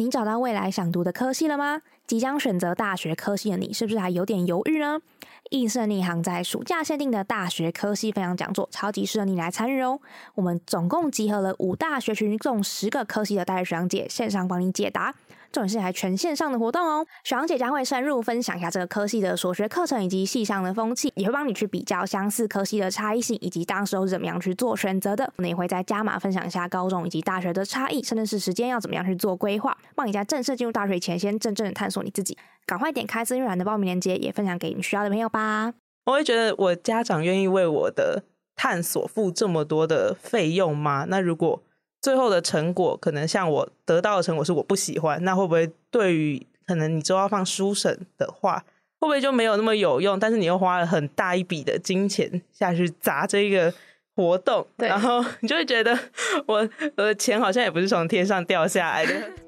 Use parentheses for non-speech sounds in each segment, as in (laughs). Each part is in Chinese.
你找到未来想读的科系了吗？即将选择大学科系的你，是不是还有点犹豫呢？易胜逆行在暑假限定的大学科系分享讲座，超级适合你来参与哦！我们总共集合了五大学群中十个科系的大学学长姐，线上帮你解答。重点是还全线上的活动哦，学长姐将会深入分享一下这个科系的所学课程以及系上的风气，也会帮你去比较相似科系的差异性以及当时候怎么样去做选择的。我们也会在加码分享一下高中以及大学的差异，甚至是时间要怎么样去做规划，帮你在正式进入大学前先真正的探索你自己。赶快点开资讯栏的报名链接，也分享给你需要的朋友吧。我会觉得我家长愿意为我的探索付这么多的费用吗？那如果最后的成果可能像我得到的成果是我不喜欢，那会不会对于可能你之后要放书审的话，会不会就没有那么有用？但是你又花了很大一笔的金钱下去砸这个活动，然后你就会觉得 (laughs) 我我的钱好像也不是从天上掉下来的。(laughs)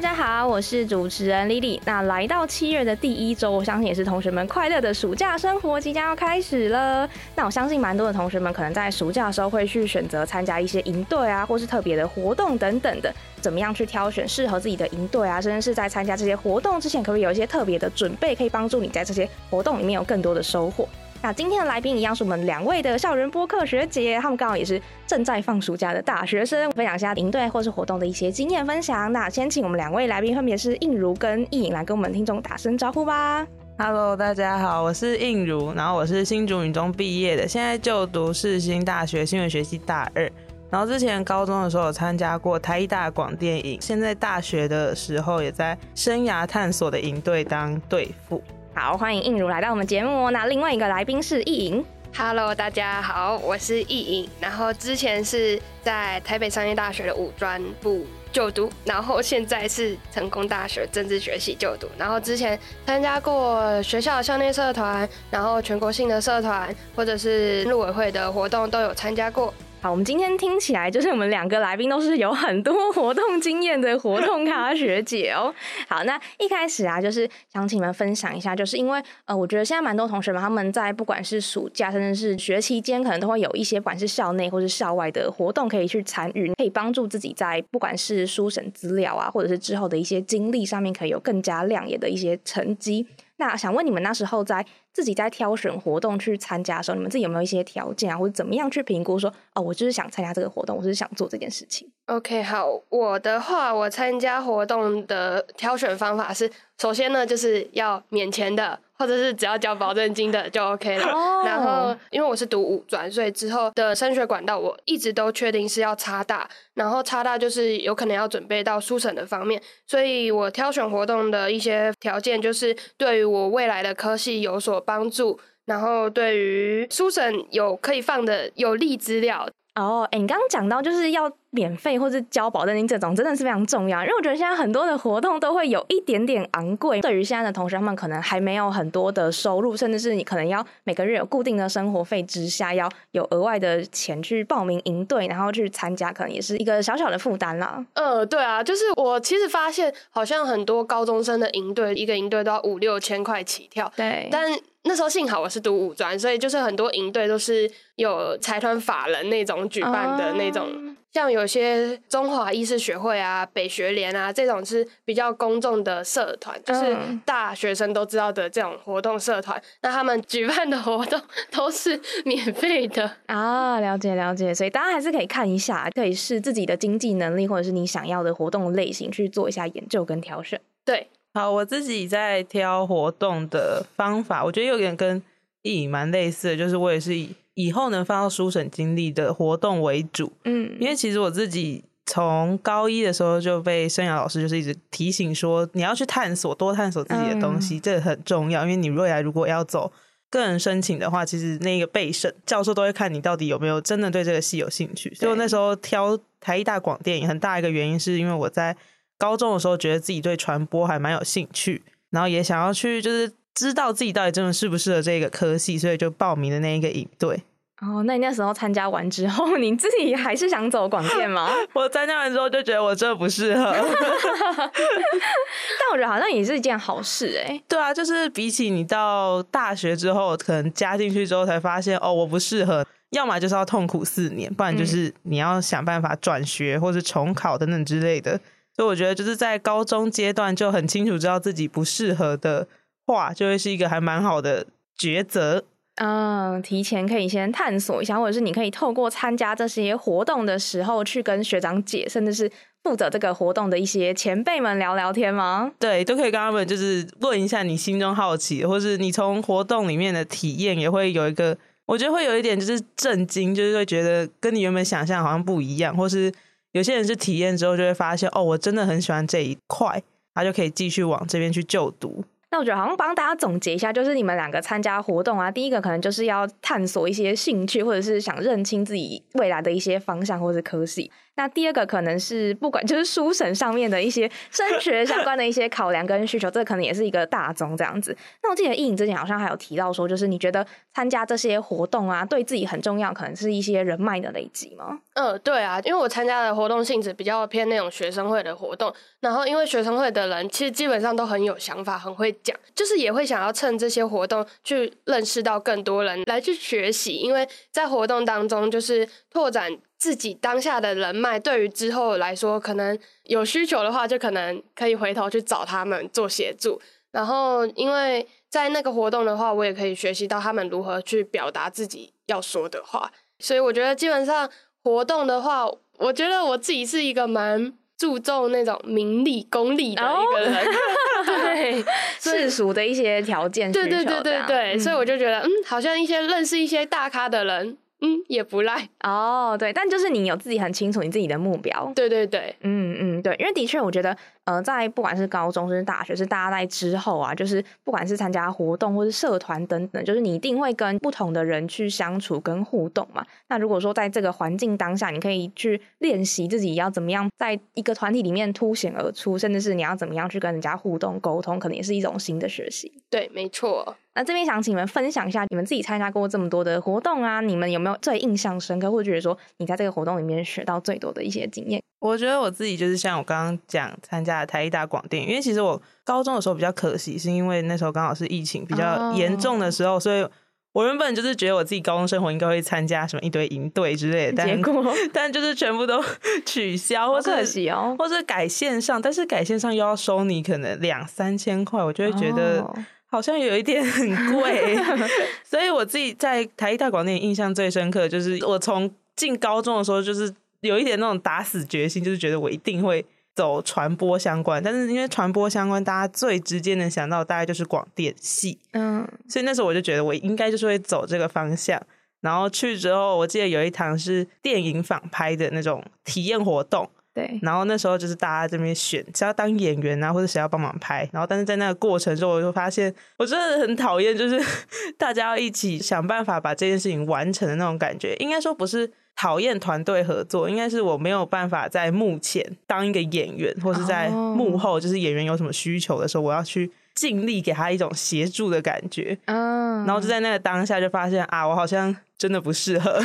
大家好，我是主持人 Lily。那来到七月的第一周，我相信也是同学们快乐的暑假生活即将要开始了。那我相信蛮多的同学们可能在暑假的时候会去选择参加一些营队啊，或是特别的活动等等的。怎么样去挑选适合自己的营队啊？甚至是在参加这些活动之前，可不可以有一些特别的准备，可以帮助你在这些活动里面有更多的收获？那今天的来宾一样是我们两位的校园播客学姐，他们刚好也是正在放暑假的大学生，分享一下营队或是活动的一些经验分享。那先请我们两位来宾，分别是应如跟易颖来跟我们听众打声招呼吧。Hello，大家好，我是应如，然后我是新竹女中毕业的，现在就读世新大学新闻学系大二。然后之前高中的时候有参加过台艺大广电影，现在大学的时候也在生涯探索的营队当队副。好，欢迎映如来到我们节目。那另外一个来宾是易莹。Hello，大家好，我是易莹。然后之前是在台北商业大学的五专部就读，然后现在是成功大学政治学系就读。然后之前参加过学校校内社团，然后全国性的社团或者是陆委会的活动都有参加过。好，我们今天听起来就是我们两个来宾都是有很多活动经验的活动咖学姐哦。(laughs) 好，那一开始啊，就是想请你们分享一下，就是因为呃，我觉得现在蛮多同学们他们在不管是暑假甚至是学期间，可能都会有一些不管是校内或是校外的活动可以去参与，可以帮助自己在不管是书审资料啊，或者是之后的一些经历上面，可以有更加亮眼的一些成绩。那想问你们那时候在自己在挑选活动去参加的时候，你们自己有没有一些条件啊，或者怎么样去评估说，哦，我就是想参加这个活动，我是想做这件事情。OK，好，我的话，我参加活动的挑选方法是，首先呢，就是要免钱的。或者是只要交保证金的就 OK 了。然后，因为我是读五专，所以之后的升学管道我一直都确定是要插大。然后插大就是有可能要准备到书审的方面，所以我挑选活动的一些条件就是对于我未来的科系有所帮助，然后对于书审有可以放的有利资料。哦，哎，你刚刚讲到就是要免费或是交保证金这种，真的是非常重要。因为我觉得现在很多的活动都会有一点点昂贵，对于现在的同学们可能还没有很多的收入，甚至是你可能要每个月有固定的生活费之下，要有额外的钱去报名营队，然后去参加，可能也是一个小小的负担啦。呃，对啊，就是我其实发现，好像很多高中生的营队，一个营队都要五六千块起跳。对，但那时候幸好我是读五专，所以就是很多营队都是有财团法人那种举办的那种，像有些中华医师学会啊、北学联啊这种是比较公众的社团，就是大学生都知道的这种活动社团，那他们举办的活动都是免费的 (laughs) 啊。了解了解，所以大家还是可以看一下，可以视自己的经济能力或者是你想要的活动类型去做一下研究跟挑选。对。好，我自己在挑活动的方法，我觉得有点跟易蛮类似的，就是我也是以以后能放到书审经历的活动为主。嗯，因为其实我自己从高一的时候就被生涯老师就是一直提醒说，你要去探索，多探索自己的东西，这很重要。因为你未来如果要走个人申请的话，其实那个备审教授都会看你到底有没有真的对这个系有兴趣。所以我那时候挑台艺大广电影，很大一个原因是因为我在。高中的时候，觉得自己对传播还蛮有兴趣，然后也想要去就是知道自己到底真的适不适合这个科系，所以就报名的那一个营队。哦，(laughs) 那你那时候参加完之后，你自己还是想走广电吗？我参加完之后就觉得我这不适合，但我觉得好像也是一件好事哎。(laughs) 对啊，就是比起你到大学之后，可能加进去之后才发现哦，我不适合，要么就是要痛苦四年，不然就是你要想办法转学或是重考等等之类的。所以我觉得就是在高中阶段就很清楚知道自己不适合的话，就会是一个还蛮好的抉择。嗯，提前可以先探索一下，或者是你可以透过参加这些活动的时候，去跟学长姐，甚至是负责这个活动的一些前辈们聊聊天吗？对，都可以跟他们就是问一下你心中好奇，或是你从活动里面的体验，也会有一个，我觉得会有一点就是震惊，就是会觉得跟你原本想象好像不一样，或是有些人是体验之后就会发现，哦，我真的很喜欢这一块，他就可以继续往这边去就读。那我觉得好像帮大家总结一下，就是你们两个参加活动啊，第一个可能就是要探索一些兴趣，或者是想认清自己未来的一些方向或者科系。那第二个可能是不管 (laughs) 就是书审上面的一些升学相关的一些考量跟需求，这可能也是一个大宗这样子。那我记得易颖之前好像还有提到说，就是你觉得参加这些活动啊，对自己很重要，可能是一些人脉的累积吗？嗯，对啊，因为我参加的活动性质比较偏那种学生会的活动，然后因为学生会的人其实基本上都很有想法，很会讲，就是也会想要趁这些活动去认识到更多人来去学习，因为在活动当中就是拓展。自己当下的人脉，对于之后来说，可能有需求的话，就可能可以回头去找他们做协助。然后，因为在那个活动的话，我也可以学习到他们如何去表达自己要说的话。所以，我觉得基本上活动的话，我觉得我自己是一个蛮注重那种名利、功利的一个人，(laughs) 对世俗的一些条件。对对对对对，所以我就觉得，嗯，好像一些认识一些大咖的人。嗯，也不赖哦。对，但就是你有自己很清楚你自己的目标。对对对，嗯嗯，对，因为的确，我觉得。呃，在不管是高中，是大学，是大家在之后啊，就是不管是参加活动或是社团等等，就是你一定会跟不同的人去相处跟互动嘛。那如果说在这个环境当下，你可以去练习自己要怎么样在一个团体里面凸显而出，甚至是你要怎么样去跟人家互动沟通，可能也是一种新的学习。对，没错。那这边想请你们分享一下，你们自己参加过这么多的活动啊，你们有没有最印象深刻，或者觉得说你在这个活动里面学到最多的一些经验？我觉得我自己就是像我刚刚讲参加台艺大广电，因为其实我高中的时候比较可惜，是因为那时候刚好是疫情比较严重的时候，所以我原本就是觉得我自己高中生活应该会参加什么一堆营队之类的，但 (laughs) 但就是全部都 (laughs) 取消，或可惜哦，或者改线上，但是改线上又要收你可能两三千块，我就会觉得好像有一点很贵，(laughs) 所以我自己在台艺大广电印象最深刻，就是我从进高中的时候就是。有一点那种打死决心，就是觉得我一定会走传播相关。但是因为传播相关，大家最直接能想到大概就是广电系，嗯，所以那时候我就觉得我应该就是会走这个方向。然后去之后，我记得有一堂是电影仿拍的那种体验活动，对。然后那时候就是大家这边选谁要当演员啊，或者谁要帮忙拍。然后但是在那个过程中，我就发现我真的很讨厌，就是 (laughs) 大家要一起想办法把这件事情完成的那种感觉。应该说不是。讨厌团队合作，应该是我没有办法在幕前当一个演员，或是在幕后，就是演员有什么需求的时候，我要去尽力给他一种协助的感觉。嗯，然后就在那个当下就发现啊，我好像真的不适合。(laughs)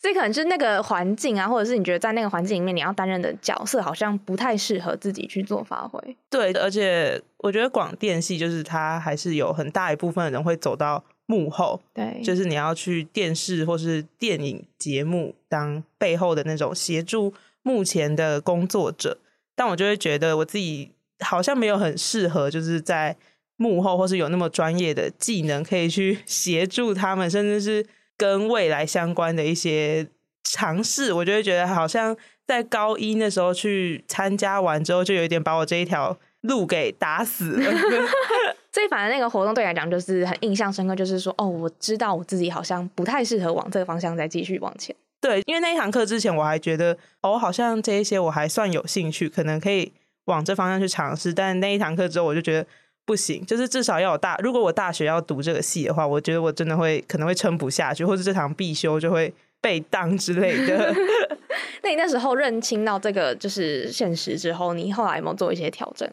所以可能就是那个环境啊，或者是你觉得在那个环境里面你要担任的角色，好像不太适合自己去做发挥。对，而且我觉得广电系就是它还是有很大一部分人会走到。幕后，对，就是你要去电视或是电影节目当背后的那种协助目前的工作者，但我就会觉得我自己好像没有很适合，就是在幕后或是有那么专业的技能可以去协助他们，甚至是跟未来相关的一些尝试，我就会觉得好像在高一那时候去参加完之后，就有一点把我这一条路给打死了。(laughs) 所以，反正那个活动对来讲就是很印象深刻，就是说，哦，我知道我自己好像不太适合往这个方向再继续往前。对，因为那一堂课之前我还觉得，哦，好像这一些我还算有兴趣，可能可以往这方向去尝试。但那一堂课之后，我就觉得不行，就是至少要有大，如果我大学要读这个系的话，我觉得我真的会可能会撑不下去，或者这堂必修就会被当之类的。(laughs) 那你那时候认清到这个就是现实之后，你后来有没有做一些调整？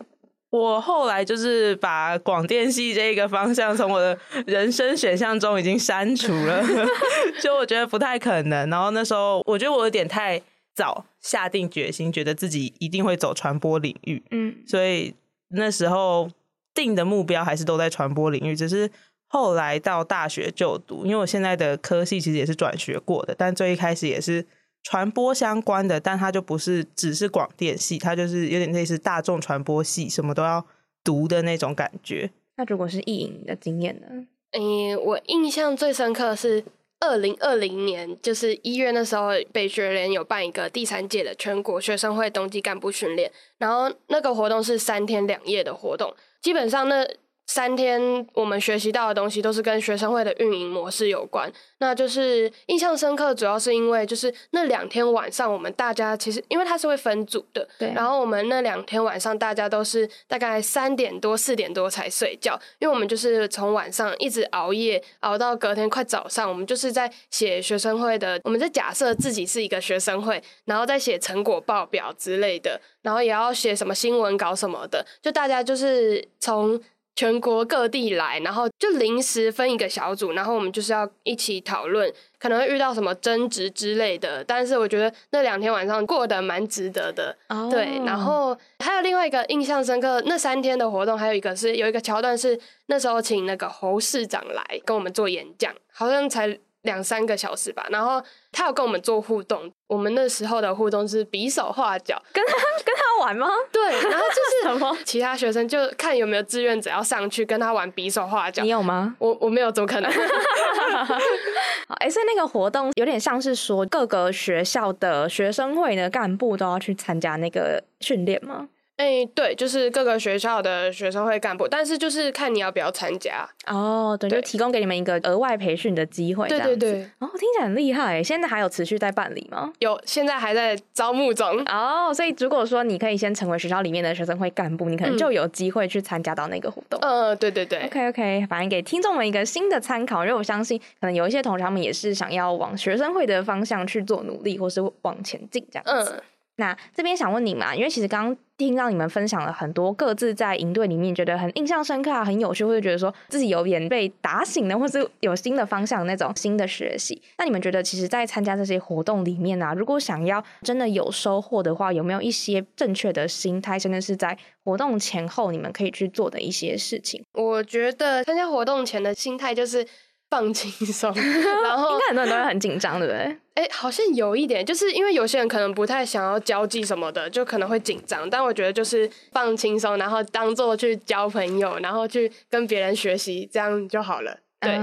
我后来就是把广电系这一个方向从我的人生选项中已经删除了，(laughs) 就我觉得不太可能。然后那时候我觉得我有点太早下定决心，觉得自己一定会走传播领域，嗯，所以那时候定的目标还是都在传播领域。只是后来到大学就读，因为我现在的科系其实也是转学过的，但最一开始也是。传播相关的，但它就不是只是广电系，它就是有点类似大众传播系，什么都要读的那种感觉。那如果是艺影的经验呢？诶，我印象最深刻是二零二零年，就是一月那时候，北学联有办一个第三届的全国学生会冬季干部训练，然后那个活动是三天两夜的活动，基本上那。三天我们学习到的东西都是跟学生会的运营模式有关，那就是印象深刻，主要是因为就是那两天晚上我们大家其实因为它是会分组的，对，然后我们那两天晚上大家都是大概三点多四点多才睡觉，因为我们就是从晚上一直熬夜熬到隔天快早上，我们就是在写学生会的，我们在假设自己是一个学生会，然后再写成果报表之类的，然后也要写什么新闻稿什么的，就大家就是从。全国各地来，然后就临时分一个小组，然后我们就是要一起讨论，可能会遇到什么争执之类的。但是我觉得那两天晚上过得蛮值得的，对。然后还有另外一个印象深刻，那三天的活动还有一个是有一个桥段是那时候请那个侯市长来跟我们做演讲，好像才。两三个小时吧，然后他有跟我们做互动。我们那时候的互动是比手画脚，跟他跟他玩吗？对，然后就是 (laughs) 什么其他学生就看有没有志愿者要上去跟他玩比手画脚。你有吗？我我没有，怎么可能？(laughs) 哎，所以那个活动有点像是说各个学校的学生会的干部都要去参加那个训练吗？哎，对，就是各个学校的学生会干部，但是就是看你要不要参加哦。对，就提供给你们一个额外培训的机会。对对对，哦，听起来很厉害。现在还有持续在办理吗？有，现在还在招募中。哦，所以如果说你可以先成为学校里面的学生会干部，你可能就有机会去参加到那个活动。嗯，对对对。OK OK，反正给听众们一个新的参考，因为我相信可能有一些同学他们也是想要往学生会的方向去做努力，或是往前进这样子。那这边想问你嘛，因为其实刚刚听到你们分享了很多各自在营队里面觉得很印象深刻、啊、很有趣，或者觉得说自己有点被打醒了，或是有新的方向那种新的学习。那你们觉得，其实，在参加这些活动里面啊，如果想要真的有收获的话，有没有一些正确的心态，甚至是在活动前后你们可以去做的一些事情？我觉得参加活动前的心态就是。放轻松，(laughs) 然后应该很多人都会很紧张，对不对？哎，好像有一点，就是因为有些人可能不太想要交际什么的，就可能会紧张。但我觉得就是放轻松，然后当做去交朋友，然后去跟别人学习，这样就好了。对，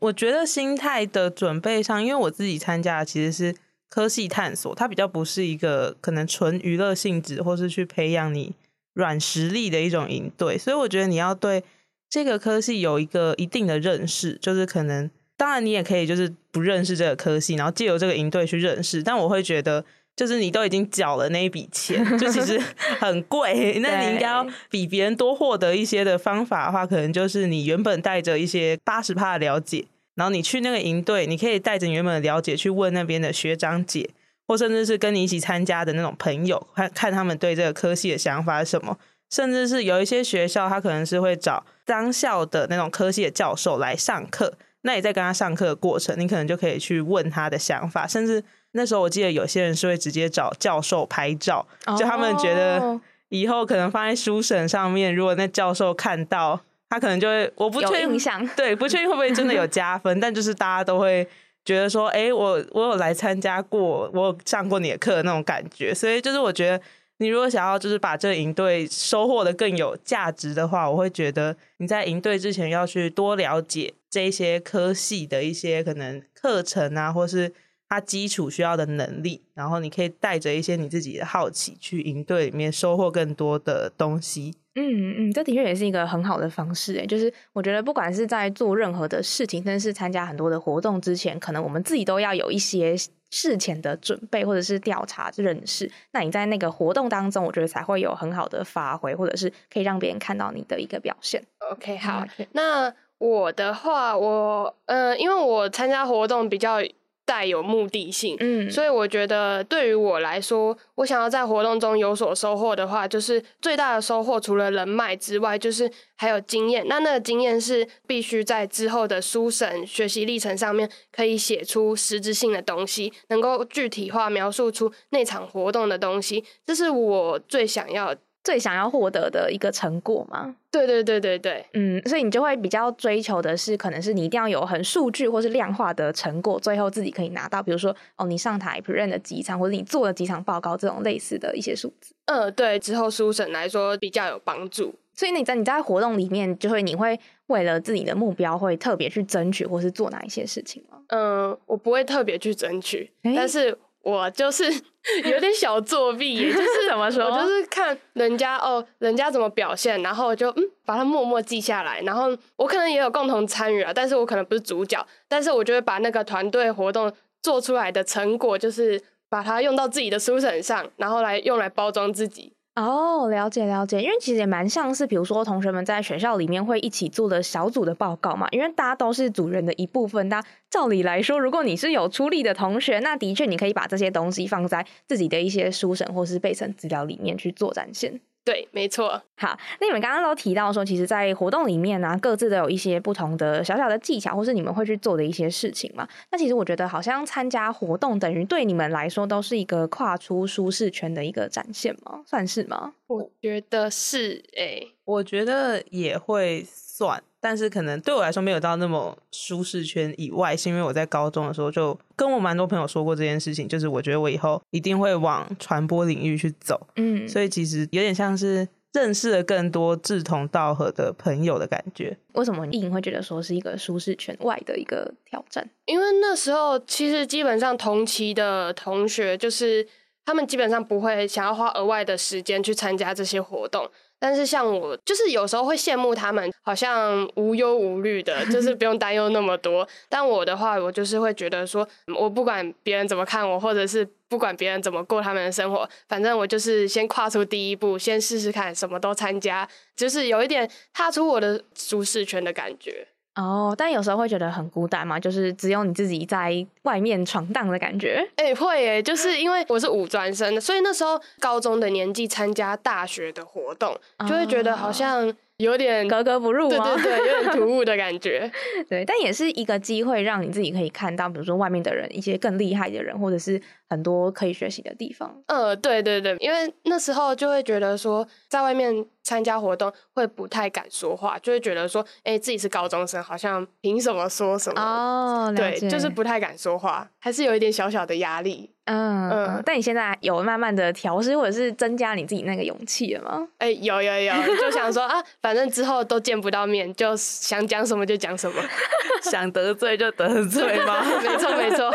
我觉得心态的准备上，因为我自己参加的其实是科系探索，它比较不是一个可能纯娱乐性质，或是去培养你软实力的一种营队，所以我觉得你要对。这个科系有一个一定的认识，就是可能，当然你也可以就是不认识这个科系，然后借由这个营队去认识。但我会觉得，就是你都已经缴了那一笔钱，就其实 (laughs) 很贵，那你应该要比别人多获得一些的方法的话，可能就是你原本带着一些八十帕的了解，然后你去那个营队，你可以带着原本的了解去问那边的学长姐，或甚至是跟你一起参加的那种朋友，看看他们对这个科系的想法是什么。甚至是有一些学校，他可能是会找当校的那种科系的教授来上课。那你在跟他上课的过程，你可能就可以去问他的想法。甚至那时候我记得有些人是会直接找教授拍照，就他们觉得以后可能放在书审上面，如果那教授看到，他可能就会我不确定，对，不确定会不会真的有加分。但就是大家都会觉得说，哎，我我有来参加过，我有上过你的课那种感觉。所以就是我觉得。你如果想要就是把这个营队收获的更有价值的话，我会觉得你在营队之前要去多了解这些科系的一些可能课程啊，或是它基础需要的能力，然后你可以带着一些你自己的好奇去营队里面收获更多的东西。嗯嗯，这的确也是一个很好的方式诶，就是我觉得不管是在做任何的事情，但是参加很多的活动之前，可能我们自己都要有一些。事前的准备或者是调查认识，那你在那个活动当中，我觉得才会有很好的发挥，或者是可以让别人看到你的一个表现。OK，好，那我的话，我呃，因为我参加活动比较带有目的性，嗯，所以我觉得对于我来说，我想要在活动中有所收获的话，就是最大的收获除了人脉之外，就是还有经验。那那个经验是必须在之后的书审学习历程上面可以写出实质性的东西，能够具体化描述出那场活动的东西，这是我最想要。最想要获得的一个成果吗？对对对对对，嗯，所以你就会比较追求的是，可能是你一定要有很数据或是量化的成果，最后自己可以拿到，比如说哦，你上台 present 的几场，或者你做了几场报告这种类似的一些数字。嗯，对，之后书审来说比较有帮助。所以你在你在活动里面，就会你会为了自己的目标，会特别去争取，或是做哪一些事情吗？嗯，我不会特别去争取，但是。我就是 (laughs) 有点小作弊，就是 (laughs) 怎么说？我就是看人家哦，人家怎么表现，然后就嗯，把它默默记下来。然后我可能也有共同参与啊，但是我可能不是主角，但是我就会把那个团队活动做出来的成果，就是把它用到自己的书本上，然后来用来包装自己。哦，了解了解，因为其实也蛮像是，比如说同学们在学校里面会一起做的小组的报告嘛，因为大家都是组员的一部分。那照理来说，如果你是有出力的同学，那的确你可以把这些东西放在自己的一些书审或是备审资料里面去做展现。对，没错。好，那你们刚刚都提到说，其实，在活动里面呢，各自都有一些不同的小小的技巧，或是你们会去做的一些事情嘛。那其实我觉得，好像参加活动等于对你们来说都是一个跨出舒适圈的一个展现吗？算是吗？我觉得是，哎，我觉得也会算。但是可能对我来说没有到那么舒适圈以外，是因为我在高中的时候就跟我蛮多朋友说过这件事情，就是我觉得我以后一定会往传播领域去走，嗯，所以其实有点像是认识了更多志同道合的朋友的感觉。为什么你会觉得说是一个舒适圈外的一个挑战？因为那时候其实基本上同期的同学，就是他们基本上不会想要花额外的时间去参加这些活动。但是像我，就是有时候会羡慕他们，好像无忧无虑的，就是不用担忧那么多。但我的话，我就是会觉得说，我不管别人怎么看我，或者是不管别人怎么过他们的生活，反正我就是先跨出第一步，先试试看，什么都参加，就是有一点踏出我的舒适圈的感觉。哦，但有时候会觉得很孤单嘛，就是只有你自己在外面闯荡的感觉。哎，会哎，就是因为我是五专生的，所以那时候高中的年纪参加大学的活动，就会觉得好像。有点格格不入吗？对对对，有点突兀的感觉。(laughs) 对，但也是一个机会，让你自己可以看到，比如说外面的人，一些更厉害的人，或者是很多可以学习的地方。呃，对对对，因为那时候就会觉得说，在外面参加活动会不太敢说话，就会觉得说，哎，自己是高中生，好像凭什么说什么？哦，对，就是不太敢说话，还是有一点小小的压力。嗯嗯，但你现在有慢慢的调试，或者是增加你自己那个勇气了吗？哎，有有有，就想说啊，反正之后都见不到面，就想讲什么就讲什么，(laughs) 想得罪就得罪吗？没 (laughs) 错没错，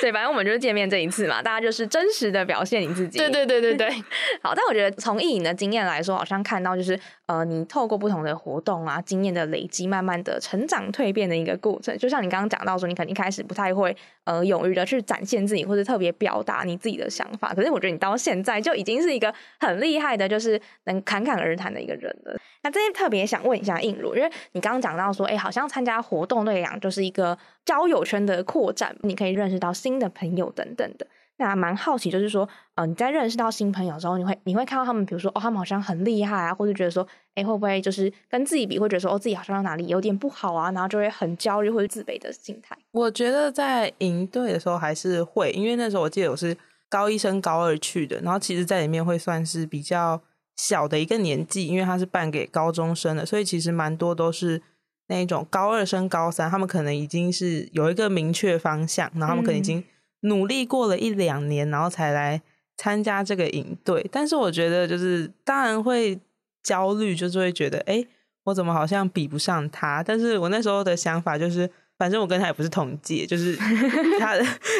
对，反正我们就是见面这一次嘛，大家就是真实的表现你自己。对对对对对，(laughs) 好，但我觉得从艺影的经验来说，好像看到就是呃，你透过不同的活动啊，经验的累积，慢慢的成长蜕变的一个过程。就像你刚刚讲到说，你可能一开始不太会呃勇于的去展现自己，或者特别。表达你自己的想法，可是我觉得你到现在就已经是一个很厉害的，就是能侃侃而谈的一个人了。那这边特别想问一下应如，因为你刚刚讲到说，哎，好像参加活动对讲就是一个交友圈的扩展，你可以认识到新的朋友等等的。那蛮好奇，就是说，呃，你在认识到新朋友之后，你会你会看到他们，比如说，哦，他们好像很厉害啊，或者觉得说，哎，会不会就是跟自己比，会觉得说，哦，自己好像哪里有点不好啊，然后就会很焦虑或者自卑的心态。我觉得在营队的时候还是会，因为那时候我记得我是高一升高二去的，然后其实在里面会算是比较小的一个年纪，因为他是办给高中生的，所以其实蛮多都是那一种高二升高三，他们可能已经是有一个明确方向，然后他们可能已经。努力过了一两年，然后才来参加这个营队。但是我觉得，就是当然会焦虑，就是会觉得，哎，我怎么好像比不上他？但是我那时候的想法就是，反正我跟他也不是同届，就是 (laughs) 他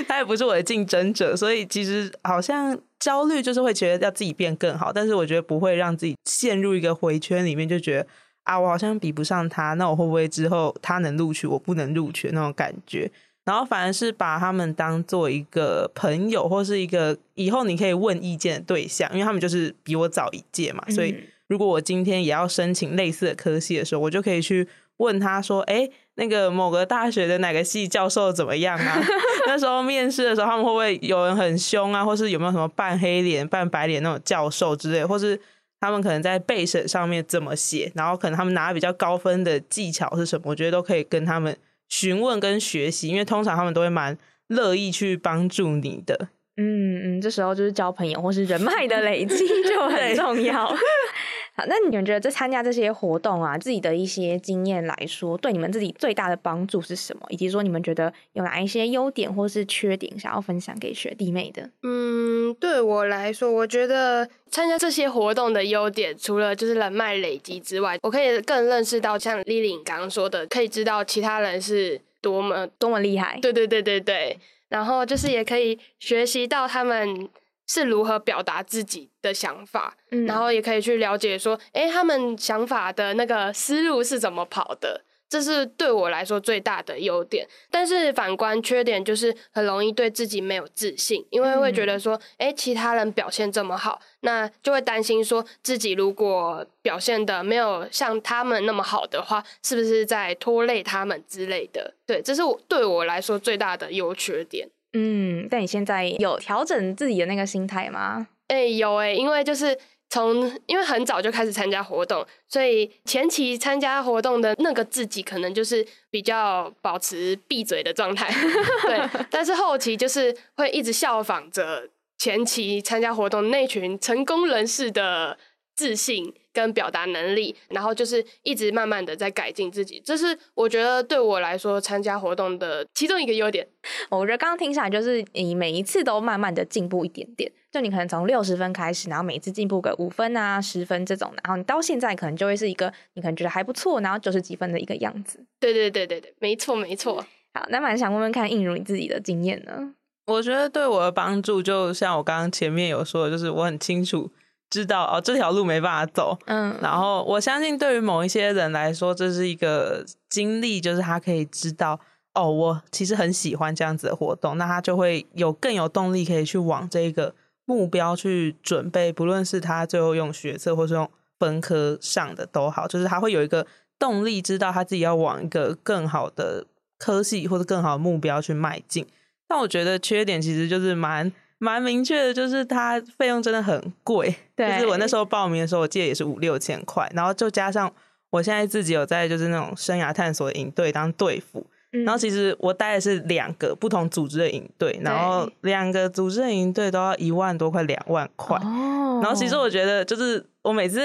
他也不是我的竞争者，所以其实好像焦虑就是会觉得要自己变更好。但是我觉得不会让自己陷入一个回圈里面，就觉得啊，我好像比不上他，那我会不会之后他能录取，我不能录取那种感觉？然后反而是把他们当做一个朋友，或是一个以后你可以问意见的对象，因为他们就是比我早一届嘛。所以如果我今天也要申请类似的科系的时候，我就可以去问他说：“哎，那个某个大学的哪个系教授怎么样啊？(laughs) 那时候面试的时候，他们会不会有人很凶啊，或是有没有什么半黑脸、半白脸那种教授之类，或是他们可能在备审上面怎么写，然后可能他们拿比较高分的技巧是什么？我觉得都可以跟他们询问跟学习，因为通常他们都会蛮乐意去帮助你的。嗯嗯，这时候就是交朋友或是人脉的累积就很 (laughs) 重要。(laughs) 好，那你们觉得在参加这些活动啊，自己的一些经验来说，对你们自己最大的帮助是什么？以及说你们觉得有哪一些优点或是缺点想要分享给学弟妹的？嗯，对我来说，我觉得参加这些活动的优点，除了就是人脉累积之外，我可以更认识到像丽丽刚刚说的，可以知道其他人是多么多么厉害。对对对对对，然后就是也可以学习到他们。是如何表达自己的想法，然后也可以去了解说，哎，他们想法的那个思路是怎么跑的，这是对我来说最大的优点。但是反观缺点，就是很容易对自己没有自信，因为会觉得说，哎，其他人表现这么好，那就会担心说自己如果表现的没有像他们那么好的话，是不是在拖累他们之类的？对，这是我对我来说最大的优缺点。嗯，但你现在有调整自己的那个心态吗？哎，有哎，因为就是从因为很早就开始参加活动，所以前期参加活动的那个自己可能就是比较保持闭嘴的状态，(laughs) 对。但是后期就是会一直效仿着前期参加活动那群成功人士的自信。跟表达能力，然后就是一直慢慢的在改进自己，这是我觉得对我来说参加活动的其中一个优点。我觉得刚刚听下来，就是你每一次都慢慢的进步一点点，就你可能从六十分开始，然后每次进步个五分啊、十分这种，然后你到现在可能就会是一个你可能觉得还不错，然后九十几分的一个样子。对对对对对，没错没错。好，那蛮想问问看，映如你自己的经验呢？我觉得对我的帮助，就像我刚刚前面有说的，就是我很清楚。知道哦，这条路没办法走。嗯，然后我相信，对于某一些人来说，这是一个经历，就是他可以知道哦，我其实很喜欢这样子的活动，那他就会有更有动力可以去往这个目标去准备。不论是他最后用学测，或是用分科上的都好，就是他会有一个动力，知道他自己要往一个更好的科系或者更好的目标去迈进。但我觉得缺点其实就是蛮。蛮明确的，就是它费用真的很贵。就是我那时候报名的时候，我记得也是五六千块，然后就加上我现在自己有在就是那种生涯探索营队当队服，然后其实我带的是两个不同组织的营队，然后两个组织的营队都要一万多块、两万块。然后其实我觉得，就是我每次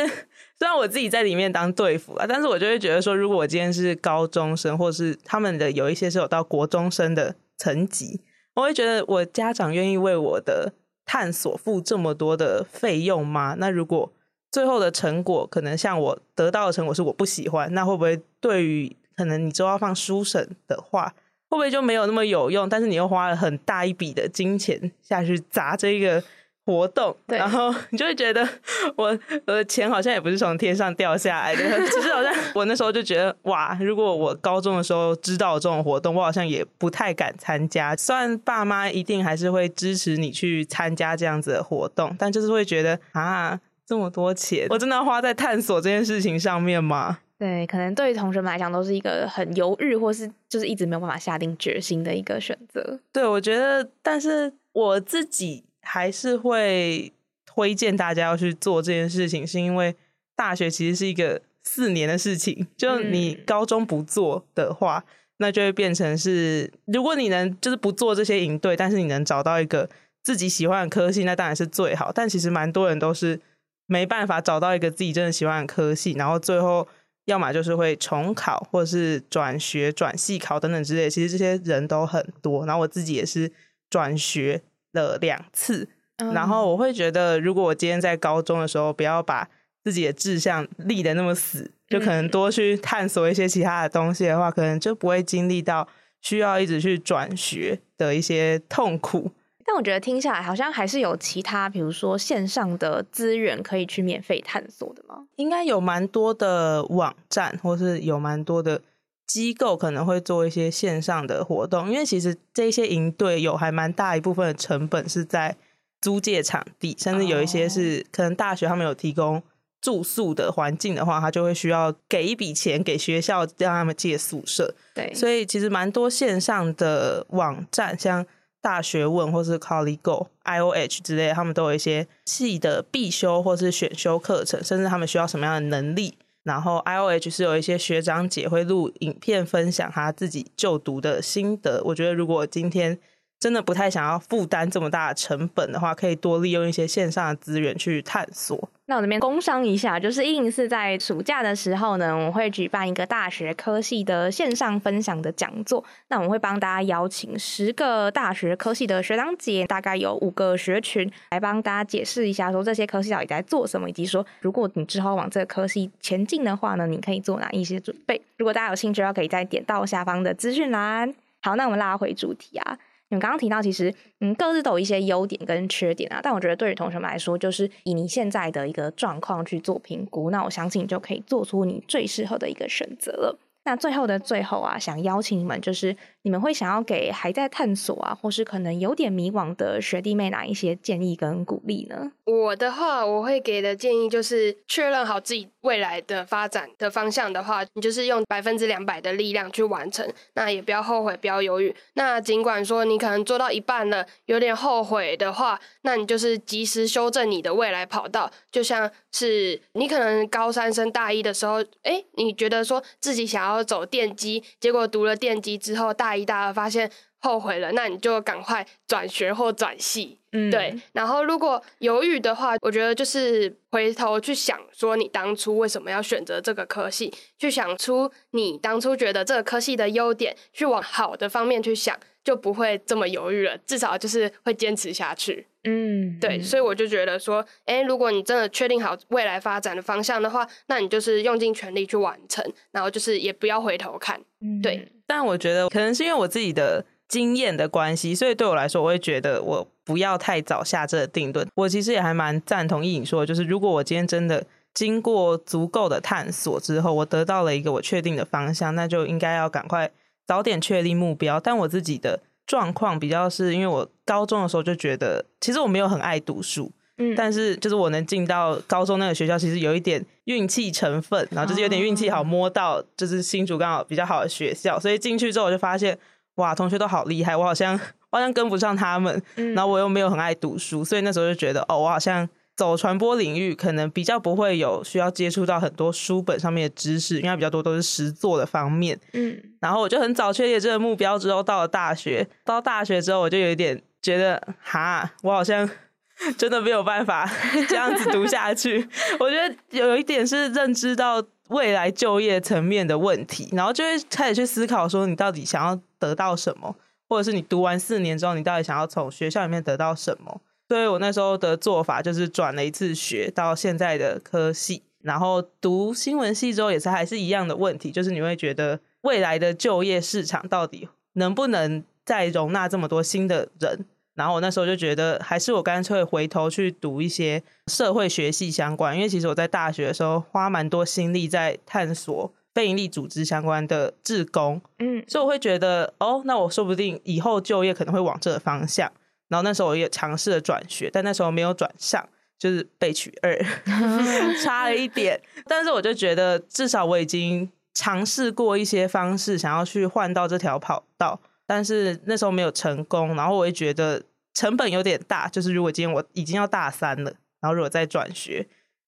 虽然我自己在里面当队服啊，但是我就会觉得说，如果我今天是高中生，或是他们的有一些是有到国中生的层级。我会觉得，我家长愿意为我的探索付这么多的费用吗？那如果最后的成果可能像我得到的成果是我不喜欢，那会不会对于可能你之后要放书审的话，会不会就没有那么有用？但是你又花了很大一笔的金钱下去砸这个。活动，然后 (laughs) 你就会觉得我我的钱好像也不是从天上掉下来的。(laughs) 其实好像我那时候就觉得，哇，如果我高中的时候知道这种活动，我好像也不太敢参加。虽然爸妈一定还是会支持你去参加这样子的活动，但就是会觉得啊，这么多钱，我真的要花在探索这件事情上面吗？对，可能对于同学们来讲，都是一个很犹豫，或是就是一直没有办法下定决心的一个选择。对，我觉得，但是我自己。还是会推荐大家要去做这件事情，是因为大学其实是一个四年的事情。就你高中不做的话，那就会变成是，如果你能就是不做这些营队，但是你能找到一个自己喜欢的科系，那当然是最好。但其实蛮多人都是没办法找到一个自己真的喜欢的科系，然后最后要么就是会重考，或者是转学、转系考等等之类。其实这些人都很多，然后我自己也是转学。了两次，然后我会觉得，如果我今天在高中的时候，不要把自己的志向立的那么死，就可能多去探索一些其他的东西的话，可能就不会经历到需要一直去转学的一些痛苦。但我觉得听下来，好像还是有其他，比如说线上的资源可以去免费探索的吗？应该有蛮多的网站，或是有蛮多的。机构可能会做一些线上的活动，因为其实这些营队有还蛮大一部分的成本是在租借场地，甚至有一些是可能大学他们有提供住宿的环境的话，他就会需要给一笔钱给学校让他们借宿舍。对，所以其实蛮多线上的网站，像大学问或是 College Go、I O H 之类，他们都有一些系的必修或是选修课程，甚至他们需要什么样的能力。然后 I O H 是有一些学长姐会录影片分享他自己就读的心得。我觉得如果今天真的不太想要负担这么大的成本的话，可以多利用一些线上的资源去探索。那我这边工商一下，就是一零四在暑假的时候呢，我会举办一个大学科系的线上分享的讲座。那我们会帮大家邀请十个大学科系的学长姐，大概有五个学群，来帮大家解释一下，说这些科系到底在做什么，以及说如果你之后往这个科系前进的话呢，你可以做哪一些准备。如果大家有兴趣的话，可以再点到下方的资讯栏。好，那我们拉回主题啊。你们刚刚提到，其实嗯，各自都有一些优点跟缺点啊。但我觉得对于同学们来说，就是以你现在的一个状况去做评估，那我相信你就可以做出你最适合的一个选择了。那最后的最后啊，想邀请你们，就是你们会想要给还在探索啊，或是可能有点迷惘的学弟妹哪一些建议跟鼓励呢？我的话，我会给的建议就是确认好自己未来的发展的方向的话，你就是用百分之两百的力量去完成，那也不要后悔，不要犹豫。那尽管说你可能做到一半了，有点后悔的话，那你就是及时修正你的未来跑道。就像是你可能高三升大一的时候，哎，你觉得说自己想要走电机，结果读了电机之后，大一、大二发现后悔了，那你就赶快转学或转系。嗯，对。然后如果犹豫的话，我觉得就是回头去想，说你当初为什么要选择这个科系，去想出你当初觉得这个科系的优点，去往好的方面去想，就不会这么犹豫了。至少就是会坚持下去。嗯，对。所以我就觉得说，哎，如果你真的确定好未来发展的方向的话，那你就是用尽全力去完成，然后就是也不要回头看。对。但我觉得可能是因为我自己的。经验的关系，所以对我来说，我会觉得我不要太早下这个定论。我其实也还蛮赞同意颖说，就是如果我今天真的经过足够的探索之后，我得到了一个我确定的方向，那就应该要赶快早点确立目标。但我自己的状况比较是因为我高中的时候就觉得，其实我没有很爱读书，嗯，但是就是我能进到高中那个学校，其实有一点运气成分，然后就是有点运气好摸到，就是新竹刚好比较好的学校，所以进去之后我就发现。哇，同学都好厉害，我好像好像跟不上他们，然后我又没有很爱读书，所以那时候就觉得，哦，我好像走传播领域，可能比较不会有需要接触到很多书本上面的知识，因为比较多都是实作的方面。嗯，然后我就很早确立这个目标之后，到了大学，到大学之后，我就有一点觉得，哈，我好像 (laughs) 真的没有办法这样子读下去。我觉得有一点是认知到未来就业层面的问题，然后就会开始去思考说，你到底想要。得到什么，或者是你读完四年之后，你到底想要从学校里面得到什么？所以我那时候的做法就是转了一次学到现在的科系，然后读新闻系之后也是还是一样的问题，就是你会觉得未来的就业市场到底能不能再容纳这么多新的人？然后我那时候就觉得，还是我干脆回头去读一些社会学系相关，因为其实我在大学的时候花蛮多心力在探索。非营利组织相关的志工，嗯，所以我会觉得，哦，那我说不定以后就业可能会往这个方向。然后那时候我也尝试了转学，但那时候没有转上，就是被取二，(laughs) 差了一点。但是我就觉得，至少我已经尝试过一些方式，想要去换到这条跑道，但是那时候没有成功。然后我也觉得成本有点大，就是如果今天我已经要大三了，然后如果再转学。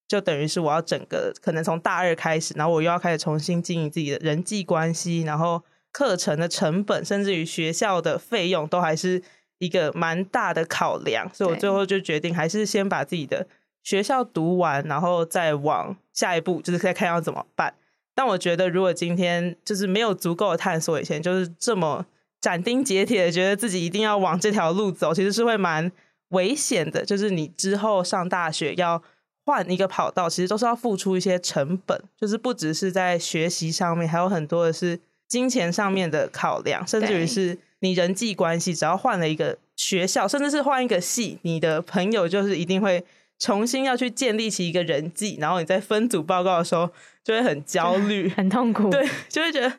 就等于是我要整个可能从大二开始，然后我又要开始重新经营自己的人际关系，然后课程的成本，甚至于学校的费用，都还是一个蛮大的考量。所以我最后就决定，还是先把自己的学校读完，然后再往下一步，就是再看要怎么办。但我觉得，如果今天就是没有足够的探索，以前就是这么斩钉截铁的觉得自己一定要往这条路走，其实是会蛮危险的。就是你之后上大学要。换一个跑道，其实都是要付出一些成本，就是不只是在学习上面，还有很多的是金钱上面的考量，甚至于是你人际关系。只要换了一个学校，甚至是换一个系，你的朋友就是一定会重新要去建立起一个人际，然后你在分组报告的时候就会很焦虑、很痛苦，对，就会觉得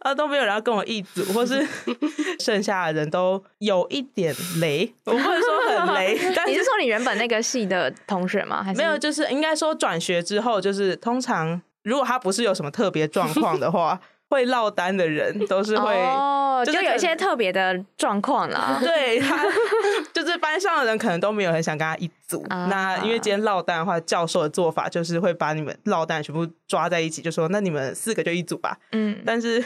啊都没有人要跟我一组，或是 (laughs) 剩下的人都有一点雷，我不能说很雷。(laughs) 但你是说你原本那个系的同学吗？还是没有？就是应该说转学之后，就是通常如果他不是有什么特别状况的话。会落单的人 (laughs) 都是会，哦，就有一些特别的状况啦。(laughs) 对他，就是班上的人可能都没有很想跟他一组。那因为今天落单的话，教授的做法就是会把你们落单全部抓在一起，就说那你们四个就一组吧。嗯，但是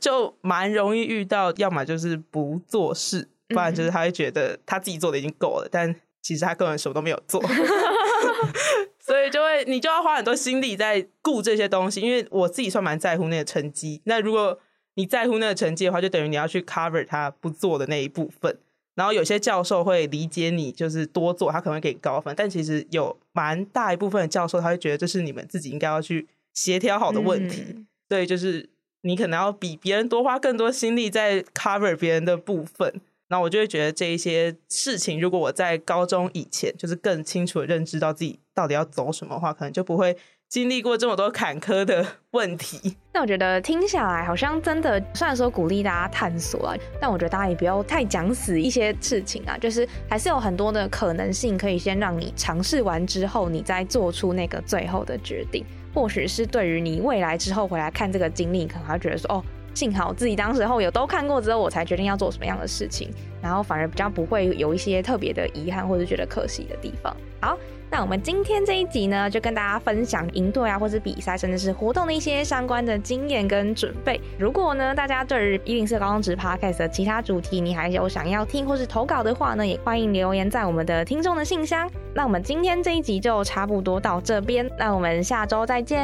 就蛮容易遇到，要么就是不做事，不然就是他会觉得他自己做的已经够了，但其实他根本什么都没有做。(laughs) 所以就会，你就要花很多心力在顾这些东西，因为我自己算蛮在乎那个成绩。那如果你在乎那个成绩的话，就等于你要去 cover 他不做的那一部分。然后有些教授会理解你，就是多做，他可能会给你高分。但其实有蛮大一部分的教授，他会觉得这是你们自己应该要去协调好的问题。对，就是你可能要比别人多花更多心力在 cover 别人的部分。那我就会觉得这一些事情，如果我在高中以前就是更清楚的认知到自己到底要走什么的话，可能就不会经历过这么多坎坷的 (laughs) 问题。那我觉得听下来，好像真的虽然说鼓励大家探索啊，但我觉得大家也不要太讲死一些事情啊，就是还是有很多的可能性可以先让你尝试完之后，你再做出那个最后的决定。或许是对于你未来之后回来看这个经历，可能还觉得说哦。幸好自己当时候有都看过之后，我才决定要做什么样的事情，然后反而比较不会有一些特别的遗憾或者觉得可惜的地方。好，那我们今天这一集呢，就跟大家分享营队啊，或者比赛，甚至是活动的一些相关的经验跟准备。如果呢，大家对于一零四高中职 podcast 的其他主题，你还有想要听或是投稿的话呢，也欢迎留言在我们的听众的信箱。那我们今天这一集就差不多到这边，那我们下周再见，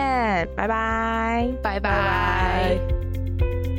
拜拜，拜拜。Thank you.